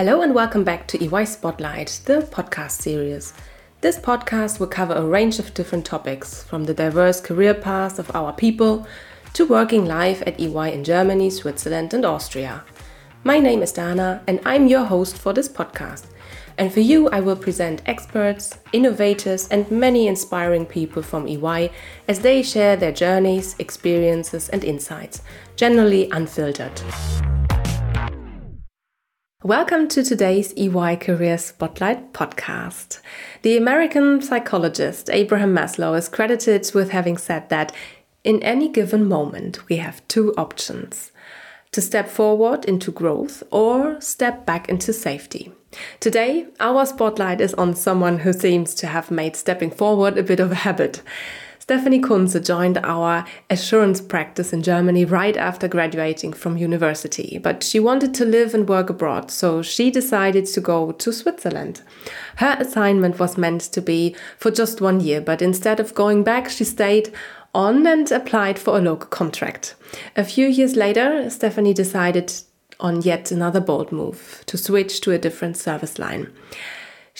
Hello and welcome back to EY Spotlight, the podcast series. This podcast will cover a range of different topics, from the diverse career paths of our people to working life at EY in Germany, Switzerland, and Austria. My name is Dana, and I'm your host for this podcast. And for you, I will present experts, innovators, and many inspiring people from EY as they share their journeys, experiences, and insights, generally unfiltered. Welcome to today's EY Career Spotlight podcast. The American psychologist Abraham Maslow is credited with having said that in any given moment we have two options to step forward into growth or step back into safety. Today, our spotlight is on someone who seems to have made stepping forward a bit of a habit. Stefanie Kunze joined our assurance practice in Germany right after graduating from university, but she wanted to live and work abroad, so she decided to go to Switzerland. Her assignment was meant to be for just one year, but instead of going back, she stayed on and applied for a local contract. A few years later, Stefanie decided on yet another bold move to switch to a different service line.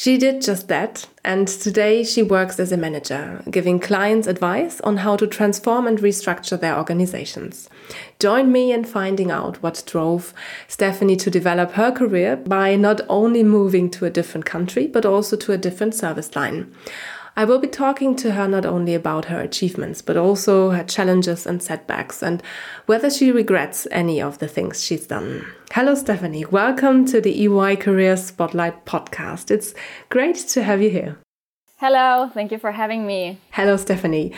She did just that, and today she works as a manager, giving clients advice on how to transform and restructure their organizations. Join me in finding out what drove Stefanie to develop her career by not only moving to a different country, but also to a different service line. I will be talking to her not only about her achievements, but also her challenges and setbacks, and whether she regrets any of the things she's done. Hello, Stefanie. Welcome to the EY Career Spotlight podcast. It's great to have you here. Hello, thank you for having me. Hello, Stefanie.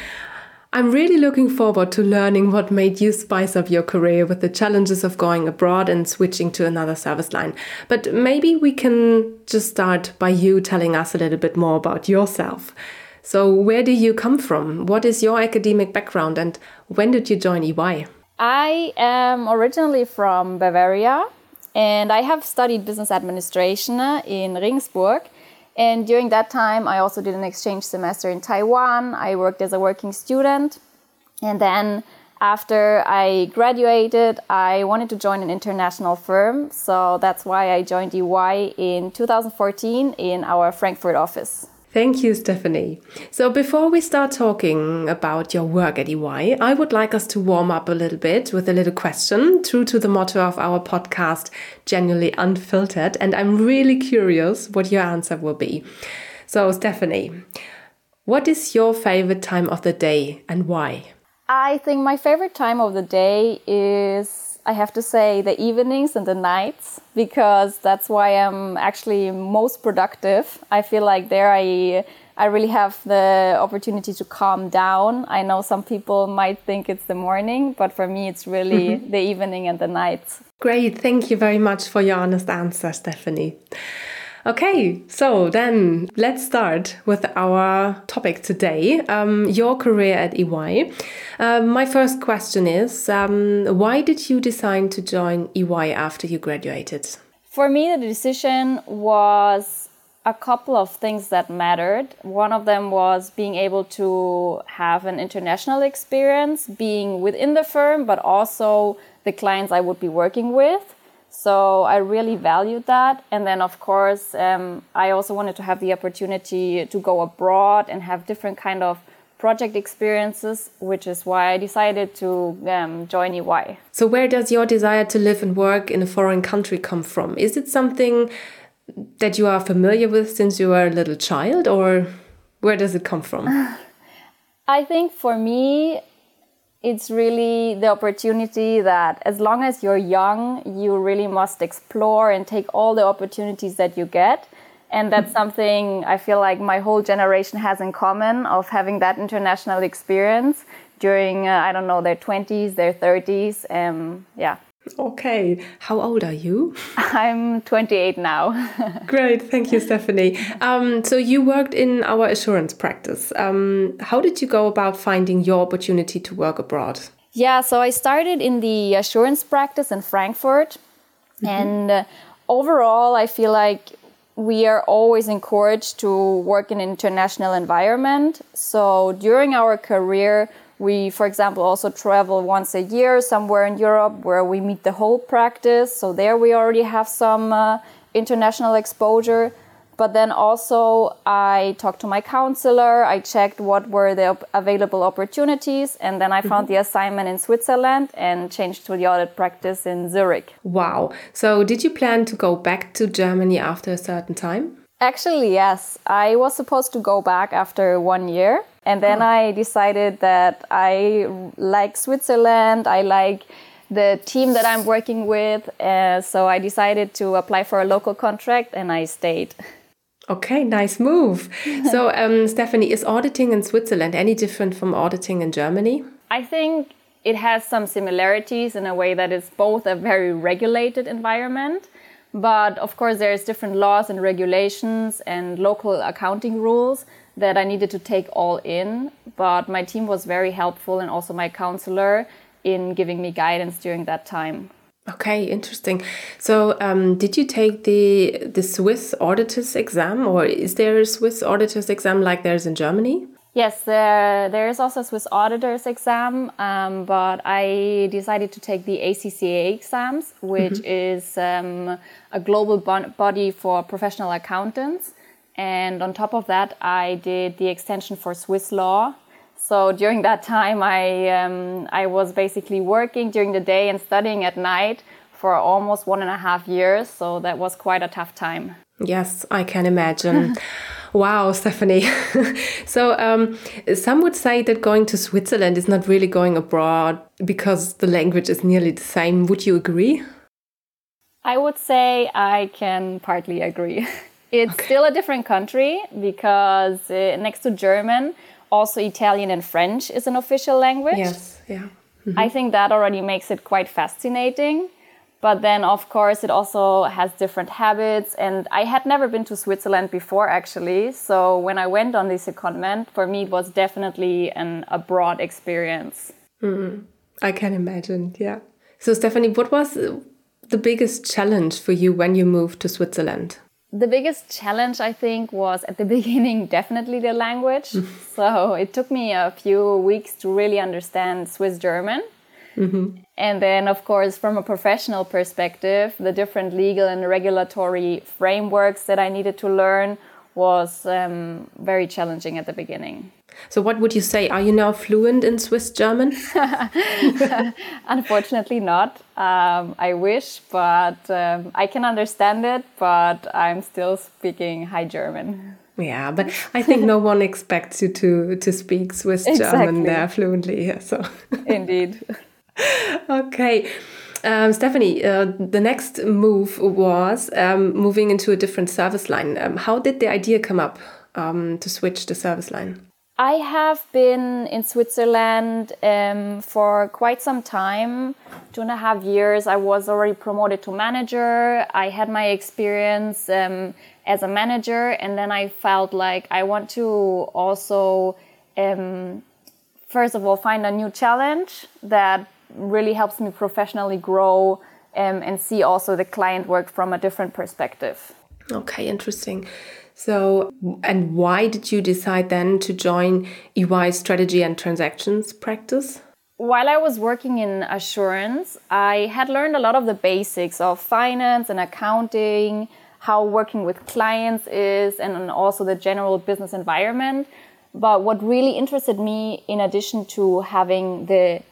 I'm really looking forward to learning what made you spice up your career with the challenges of going abroad and switching to another service line. But maybe we can just start by you telling us a little bit more about yourself. So, where do you come from? What is your academic background and when did you join EY? I am originally from Bavaria and I have studied business administration in Regensburg. And during that time, I also did an exchange semester in Taiwan. I worked as a working student. And then after I graduated, I wanted to join an international firm. So that's why I joined EY in 2014 in our Frankfurt office. Thank you, Stefanie. So, before we start talking about your work at EY, I would like us to warm up a little bit with a little question, true to the motto of our podcast, genuinely unfiltered. And I'm really curious what your answer will be. So, Stefanie, what is your favorite time of the day and why? I think my favorite time of the day is I have to say the evenings and the nights because that's why I'm actually most productive. I feel like there I I really have the opportunity to calm down. I know some people might think it's the morning, but for me it's really mm -hmm. the evening and the night. Great. Thank you very much for your honest answer, Stefanie. Okay, so then let's start with our topic today um, your career at EY. Um, my first question is um, why did you decide to join EY after you graduated? For me, the decision was a couple of things that mattered. One of them was being able to have an international experience, being within the firm, but also the clients I would be working with. So I really valued that. And then, of course, um, I also wanted to have the opportunity to go abroad and have different kind of project experiences, which is why I decided to um, join EY. So, where does your desire to live and work in a foreign country come from? Is it something that you are familiar with since you were a little child, or where does it come from? I think for me, it's really the opportunity that as long as you're young, you really must explore and take all the opportunities that you get. And that's something I feel like my whole generation has in common of having that international experience during, uh, I don't know, their 20s, their 30s. Um, yeah. Okay. How old are you? I'm 28 now. Great. Thank you, Stefanie. Um, so, you worked in our assurance practice. Um, how did you go about finding your opportunity to work abroad? Yeah, so I started in the assurance practice in Frankfurt. Mm -hmm. And uh, overall, I feel like we are always encouraged to work in an international environment. So, during our career, we, for example, also travel once a year somewhere in Europe where we meet the whole practice. So there we already have some uh, international exposure. But then also, I talked to my counselor, I checked what were the op- available opportunities, and then I found mm-hmm. the assignment in Switzerland and changed to the audit practice in Zurich. Wow. So, did you plan to go back to Germany after a certain time? Actually, yes. I was supposed to go back after one year. And then. I decided that I like Switzerland. I like the team that I'm working with. Uh, so I decided to apply for a local contract and I stayed. Okay, nice move. so, um, Stefanie, is auditing in Switzerland any different from auditing in Germany? I think it has some similarities in a way that it's both a very regulated environment, but of course, there's different laws and regulations and local accounting rules that I needed to take all in. But my team was very helpful and also my counselor in giving me guidance during that time. Okay, interesting. So, um, did you take the the Swiss auditors exam, or is there a Swiss auditors exam like there's in Germany? Yes, there, there is also a Swiss auditor's exam, um, but I decided to take the ACCA exams, which mm -hmm. is um, a global body for professional accountants. And on top of that, I did the extension for Swiss law. So during that time, I, um, I was basically working during the day and studying at night for almost one and a half years. So that was quite a tough time. Yes, I can imagine. wow, Stefanie. so, um, some would say that going to Switzerland is not really going abroad because the language is nearly the same. Would you agree? I would say I can partly agree. It's okay. still a different country because uh, next to German, also Italian and French is an official language. Yes, yeah. Mm-hmm. I think that already makes it quite fascinating. But then, of course, it also has different habits. And I had never been to Switzerland before, actually. So when I went on this secondment, for me, it was definitely an abroad experience. Mm, I can imagine, yeah. So, Stefanie, what was the biggest challenge for you when you moved to Switzerland? The biggest challenge i think was at the beginning definitely the language. So it took me a few weeks to really understand swiss german. Mm-hmm. and then of course from a professional perspective the different legal and regulatory frameworks that i needed to learn was um, very challenging at the beginning so, what would you say? Are you now fluent in Swiss German? Unfortunately, not. Um, I wish, but um, I can understand it, but I'm still speaking High German. Yeah, but I think no one expects you to to speak Swiss exactly. German there fluently. Yeah, so indeed. okay. Um, Stefanie, uh, the next move was um, moving into a different service line. Um, how did the idea come up um, to switch the service line? I have been in Switzerland um, for quite some time, two and a half years. I was already promoted to manager. I had my experience um, as a manager, and then I felt like I want to also, um, first of all, find a new challenge that really helps me professionally grow um, and see also the client work from a different perspective. Okay, interesting. So, and why did you decide then to join EY strategy and transactions practice? While I was working in assurance, I had learned a lot of the basics of finance and accounting, how working with clients is, and also the general business environment. But what really interested me, in addition to having the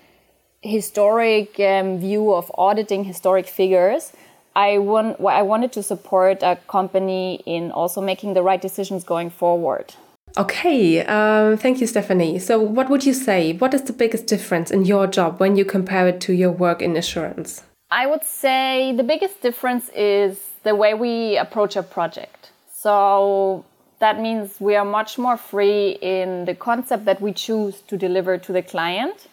historic um, view of auditing historic figures, I want I wanted to support a company in also making the right decisions going forward. Okay, um, thank you, Stefanie. So, what would you say? What is the biggest difference in your job when you compare it to your work in assurance? I would say the biggest difference is the way we approach a project. So, that means we are much more free in the concept that we choose to deliver to the client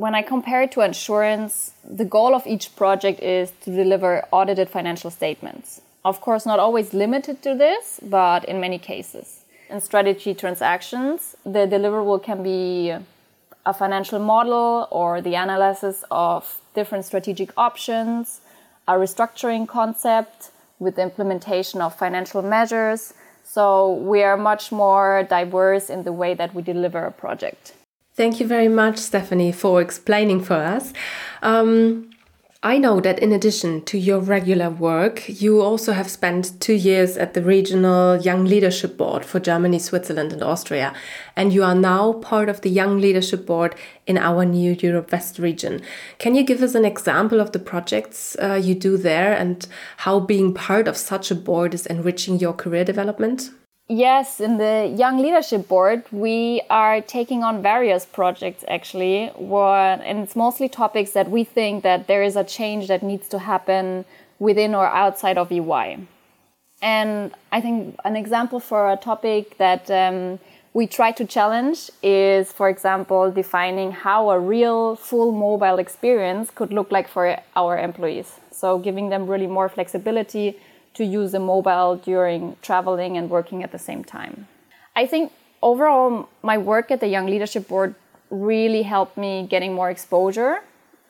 when I compare it to insurance, the goal of each project is to deliver audited financial statements. Of course, not always limited to this, but in many cases. In strategy transactions, the deliverable can be a financial model or the analysis of different strategic options, a restructuring concept with the implementation of financial measures. So we are much more diverse in the way that we deliver a project. Thank you very much, Stefanie, for explaining for us. Um, I know that in addition to your regular work, you also have spent two years at the Regional Young Leadership Board for Germany, Switzerland, and Austria. And you are now part of the Young Leadership Board in our new Europe West region. Can you give us an example of the projects uh, you do there and how being part of such a board is enriching your career development? Yes, in the Young Leadership Board, we are taking on various projects actually, and it's mostly topics that we think that there is a change that needs to happen within or outside of EY. And I think an example for a topic that um, we try to challenge is, for example, defining how a real full mobile experience could look like for our employees. So giving them really more flexibility to use a mobile during traveling and working at the same time. I think overall, my work at the Young Leadership Board really helped me getting more exposure,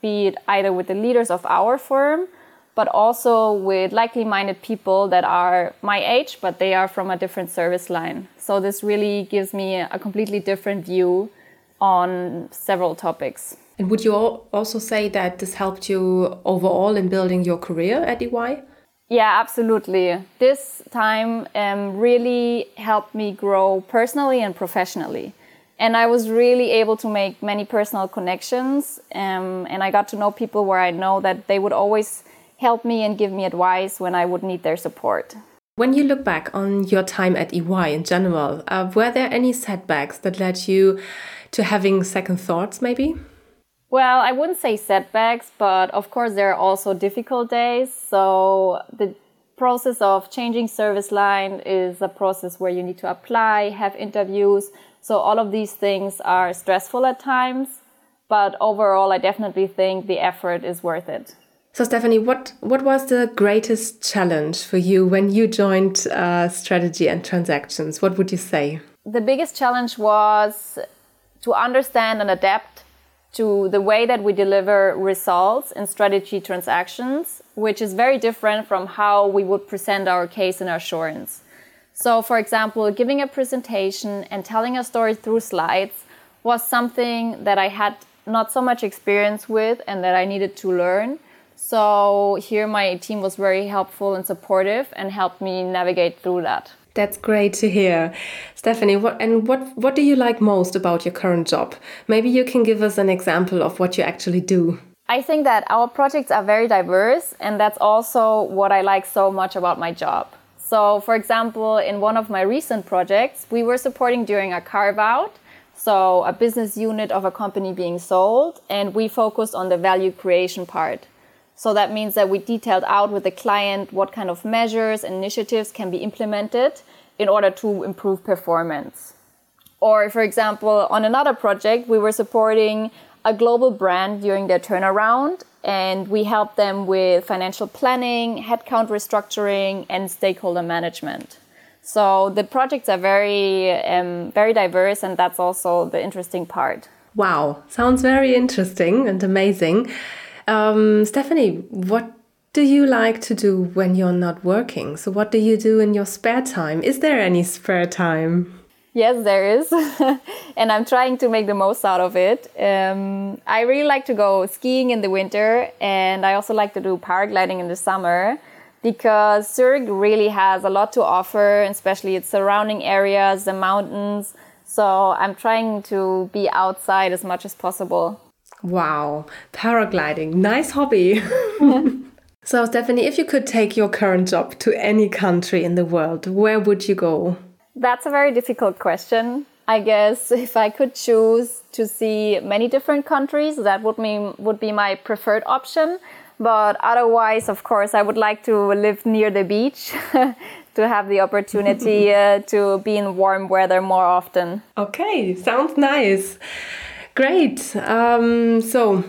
be it either with the leaders of our firm, but also with likely minded people that are my age, but they are from a different service line. So this really gives me a completely different view on several topics. And would you also say that this helped you overall in building your career at EY? Yeah, absolutely. This time um, really helped me grow personally and professionally. And I was really able to make many personal connections. Um, and I got to know people where I know that they would always help me and give me advice when I would need their support. When you look back on your time at EY in general, uh, were there any setbacks that led you to having second thoughts, maybe? Well, I wouldn't say setbacks, but of course there are also difficult days. So the process of changing service line is a process where you need to apply, have interviews. So all of these things are stressful at times, but overall I definitely think the effort is worth it. So Stefanie, what what was the greatest challenge for you when you joined uh, strategy and transactions? What would you say? The biggest challenge was to understand and adapt to the way that we deliver results in strategy transactions, which is very different from how we would present our case in assurance. So, for example, giving a presentation and telling a story through slides was something that I had not so much experience with and that I needed to learn. So, here my team was very helpful and supportive and helped me navigate through that. That's great to hear. Stefanie, what and what what do you like most about your current job? Maybe you can give us an example of what you actually do. I think that our projects are very diverse and that's also what I like so much about my job. So, for example, in one of my recent projects, we were supporting during a carve out, so a business unit of a company being sold, and we focused on the value creation part. So that means that we detailed out with the client what kind of measures and initiatives can be implemented in order to improve performance. Or, for example, on another project, we were supporting a global brand during their turnaround, and we helped them with financial planning, headcount restructuring, and stakeholder management. So the projects are very, um, very diverse, and that's also the interesting part. Wow, sounds very interesting and amazing. Um, Stefanie, what do you like to do when you're not working? So, what do you do in your spare time? Is there any spare time? Yes, there is. and I'm trying to make the most out of it. Um, I really like to go skiing in the winter, and I also like to do paragliding in the summer because Zurich really has a lot to offer, especially its surrounding areas, the mountains. So I'm trying to be outside as much as possible. Wow, paragliding, nice hobby. so, Stefanie, if you could take your current job to any country in the world, where would you go? That's a very difficult question. I guess if I could choose to see many different countries, that would mean would be my preferred option. But otherwise, of course, I would like to live near the beach to have the opportunity uh, to be in warm weather more often. Okay, sounds nice. Great. Um, so,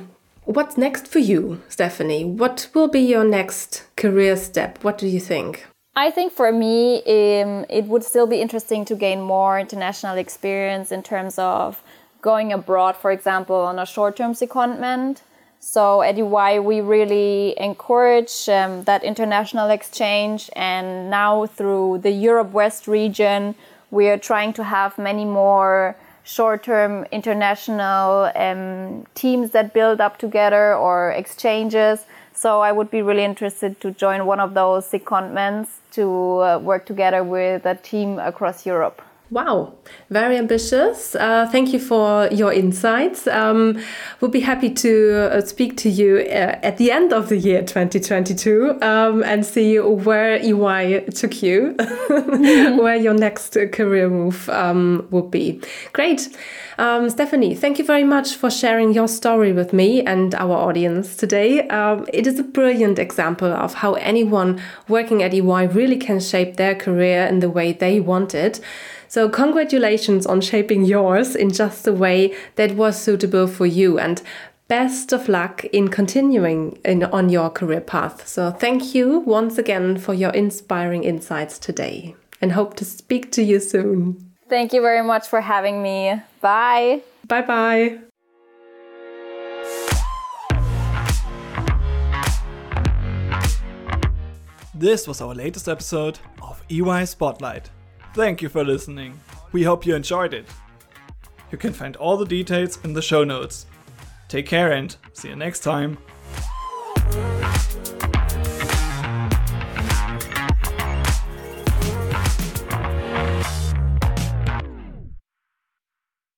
what's next for you, Stefanie? What will be your next career step? What do you think? I think for me, um, it would still be interesting to gain more international experience in terms of going abroad, for example, on a short term secondment. So at EY, we really encourage um, that international exchange. And now through the Europe West region, we are trying to have many more short-term international um, teams that build up together or exchanges. So I would be really interested to join one of those secondments to uh, work together with a team across Europe. Wow, very ambitious. Uh, thank you for your insights. Um, we'll be happy to uh, speak to you uh, at the end of the year 2022 um, and see where EY took you, where your next career move um, will be. Great. Um, Stefanie, thank you very much for sharing your story with me and our audience today. Um, it is a brilliant example of how anyone working at EY really can shape their career in the way they want it. So, congratulations on shaping yours in just the way that was suitable for you. And best of luck in continuing in, on your career path. So, thank you once again for your inspiring insights today and hope to speak to you soon. Thank you very much for having me. Bye. Bye bye. This was our latest episode of EY Spotlight. Thank you for listening. We hope you enjoyed it. You can find all the details in the show notes. Take care and see you next time.